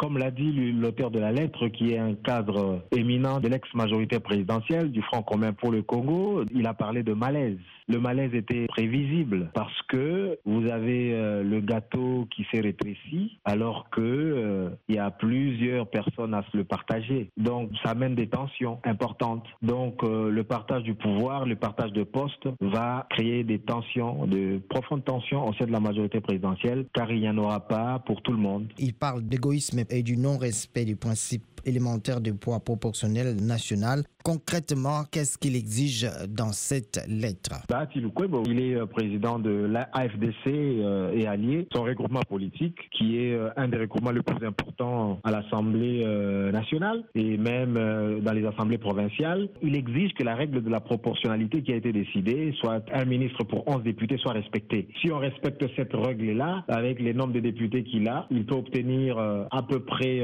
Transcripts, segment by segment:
comme l'a dit l'auteur de la lettre, qui est un cadre éminent de l'ex-majorité présidentielle du Front commun pour le Congo, il a parlé de malaise. Le malaise était prévisible parce que vous avez euh, le gâteau qui s'est rétréci alors que euh, y a plusieurs personnes à se le partager. Donc ça amène des tensions importantes. Donc euh, le partage du pouvoir, le partage de postes va créer des tensions, de profondes tensions au sein de la majorité présidentielle car il n'y en aura pas pour tout le monde. Il parle d'égoïsme et du non-respect du principe élémentaire du poids proportionnel national. Concrètement, qu'est-ce qu'il exige dans cette lettre? Bah, Il est euh, président de l'AFDC euh, et allié, son regroupement politique, qui est euh, un des regroupements les plus importants à l'Assemblée nationale et même dans les assemblées provinciales. Il exige que la règle de la proportionnalité qui a été décidée, soit un ministre pour 11 députés, soit respectée. Si on respecte cette règle-là, avec les nombres de députés qu'il a, il peut obtenir à peu près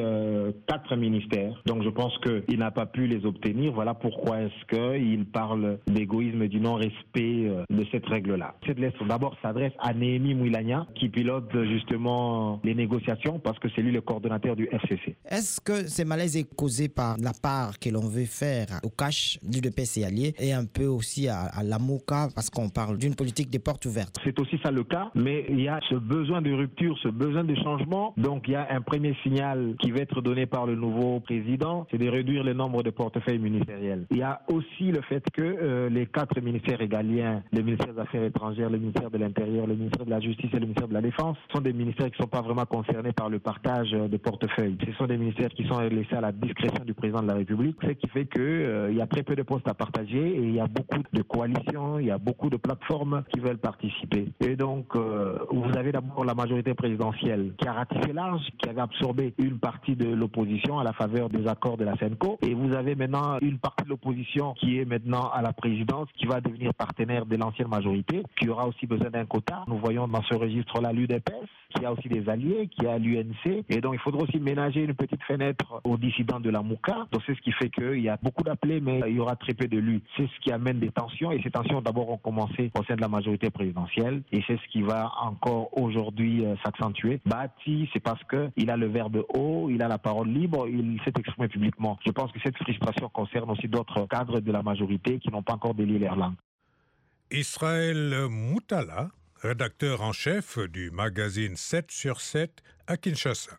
4 Donc je pense qu'il n'a pas pu les obtenir. Voilà pourquoi est-ce qu'il parle d'égoïsme, du non-respect euh, de cette règle-là. Cette lettre d'abord s'adresse à Néhémie Mouilania qui pilote justement les négociations parce que c'est lui le coordonnateur du FCC. Est-ce que ce malaise est causé par la part que l'on veut faire au cash du DPC allié et un peu aussi à, la MOCA parce qu'on parle d'une politique des portes ouvertes? C'est aussi ça le cas, mais il y a ce besoin de rupture, ce besoin de changement. Donc il y a un premier signal qui va être donné par le nouveau président, c'est de réduire le nombre de portefeuilles ministériels. Il y a aussi le fait que euh, les quatre ministères régaliens, le ministère des Affaires étrangères, le ministère de l'Intérieur, le ministère de la Justice et le ministère de la Défense, sont des ministères qui ne sont pas vraiment concernés par le partage de portefeuilles. Ce sont des ministères qui sont laissés à la discrétion du président de la République, ce qui fait qu'il euh, y a très peu de postes à partager et il y a beaucoup de coalitions, il y a beaucoup de plateformes qui veulent participer. Et donc, euh, vous avez d'abord la majorité présidentielle qui a ratifié large, qui avait absorbé une partie de l'opposition à la faveur des accords de la CENCO. Et vous avez maintenant une partie de l'opposition qui est maintenant à la présidence, qui va devenir partenaire de l'ancienne majorité, qui aura aussi besoin d'un quota. Nous voyons dans ce registre-là l'UDPS, qui a aussi des alliés, qui a l'UNC. Et donc, il faudra aussi ménager une petite fenêtre aux dissidents de la MOUCA. Donc, c'est ce qui fait qu'il y a beaucoup d'appelés, mais il y aura très peu d'élus. C'est ce qui amène des tensions. Et ces tensions, d'abord, ont commencé au sein de la majorité présidentielle. Et c'est ce qui va encore aujourd'hui euh, s'accentuer. Bati, c'est parce qu'il a le verbe haut, il a la parole libre, il s'est exprimé publiquement. Je pense que cette frustration concerne aussi d'autres cadres de la majorité qui n'ont pas encore délié leur langue. Israël Moutala, rédacteur en chef du magazine 7 sur 7 à Kinshasa.